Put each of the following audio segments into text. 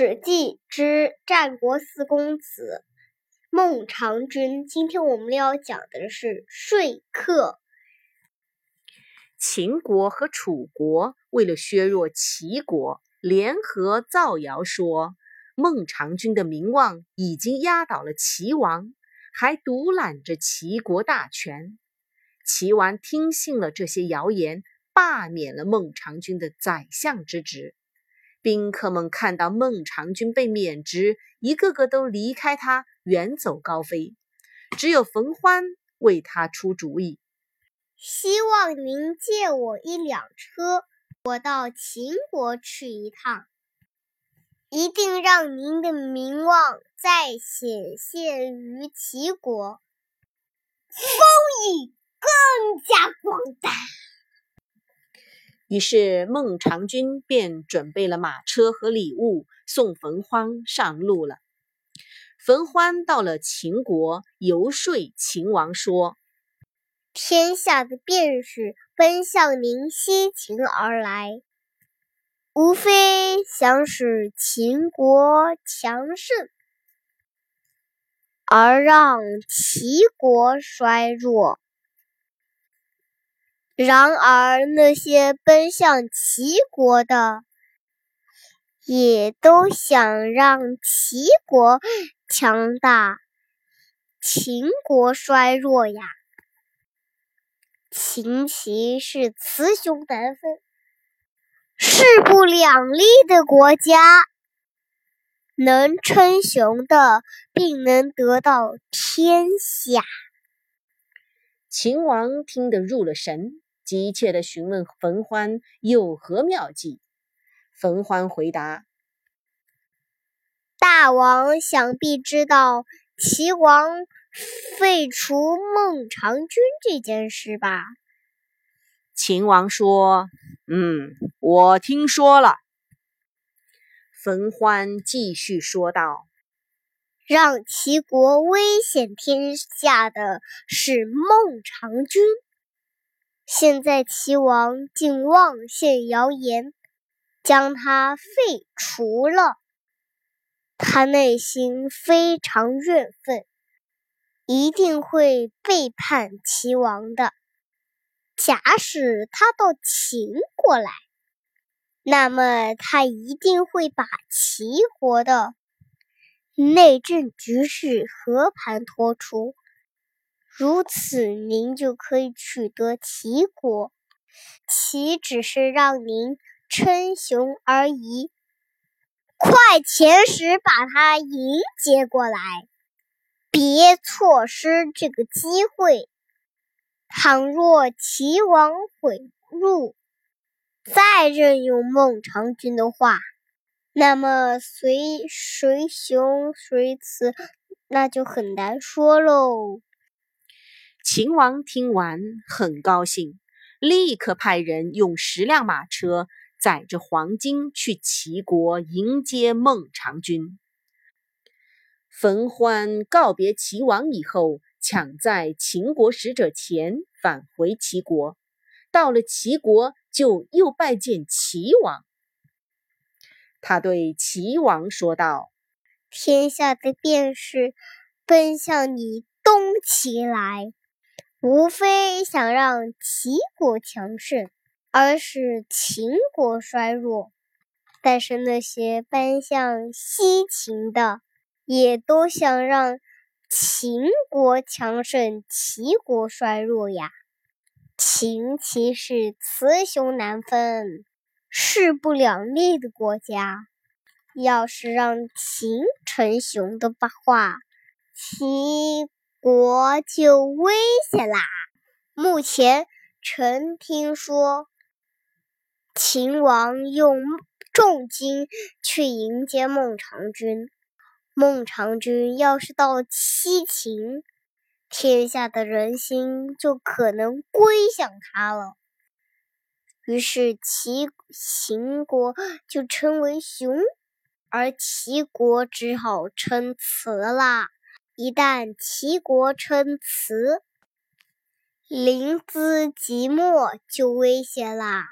史记之战国四公子孟尝君。今天我们要讲的是说客。秦国和楚国为了削弱齐国，联合造谣说孟尝君的名望已经压倒了齐王，还独揽着齐国大权。齐王听信了这些谣言，罢免了孟尝君的宰相之职。宾客们看到孟尝君被免职，一个个都离开他，远走高飞。只有冯欢为他出主意：“希望您借我一辆车，我到秦国去一趟，一定让您的名望再显现于齐国，风雨更加广大。”于是孟尝君便准备了马车和礼物，送冯欢上路了。冯欢到了秦国，游说秦王说：“天下的便士奔向您西秦而来，无非想使秦国强盛，而让齐国衰弱。”然而，那些奔向齐国的，也都想让齐国强大，秦国衰弱呀。秦齐是雌雄难分、势不两立的国家，能称雄的，并能得到天下。秦王听得入了神。急切地询问冯欢有何妙计。冯欢回答：“大王想必知道齐王废除孟尝君这件事吧？”秦王说：“嗯，我听说了。”冯欢继续说道：“让齐国危险天下的是孟尝君。”现在齐王竟妄信谣言，将他废除了。他内心非常怨愤，一定会背叛齐王的。假使他到秦国来，那么他一定会把齐国的内政局势和盘托出。如此，您就可以取得齐国。齐只是让您称雄而已。快遣使把他迎接过来，别错失这个机会。倘若齐王悔入，再任用孟尝君的话，那么谁谁雄谁雌，那就很难说喽。秦王听完很高兴，立刻派人用十辆马车载着黄金去齐国迎接孟尝君。冯欢告别齐王以后，抢在秦国使者前返回齐国。到了齐国，就又拜见齐王。他对齐王说道：“天下的便士奔向你东齐来。”无非想让齐国强盛，而使秦国衰弱。但是那些奔向西秦的，也都想让秦国强盛，齐国衰弱呀。秦齐是雌雄难分、势不两立的国家。要是让秦成雄的话，齐。国就危险啦！目前臣听说，秦王用重金去迎接孟尝君。孟尝君要是到西秦，天下的人心就可能归向他了。于是齐秦国就称为雄，而齐国只好称雌啦。一旦齐国称辞，临淄即墨就危险啦！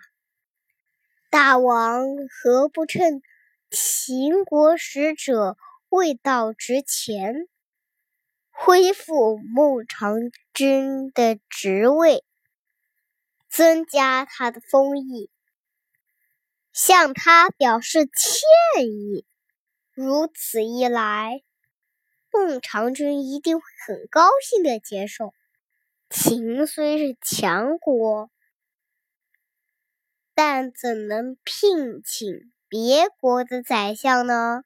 大王何不趁秦国使者未到之前，恢复孟尝君的职位，增加他的封邑，向他表示歉意。如此一来，孟尝君一定会很高兴的接受。秦虽是强国，但怎能聘请别国的宰相呢？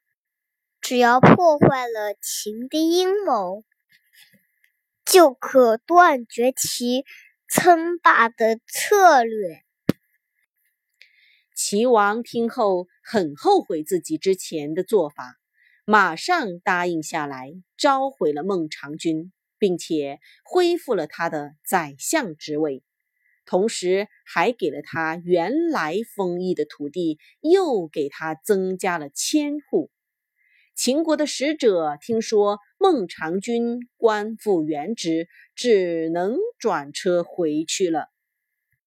只要破坏了秦的阴谋，就可断绝其称霸的策略。齐王听后很后悔自己之前的做法，马上答应下来，召回了孟尝君，并且恢复了他的宰相职位，同时还给了他原来封邑的土地，又给他增加了千户。秦国的使者听说孟尝君官复原职，只能转车回去了。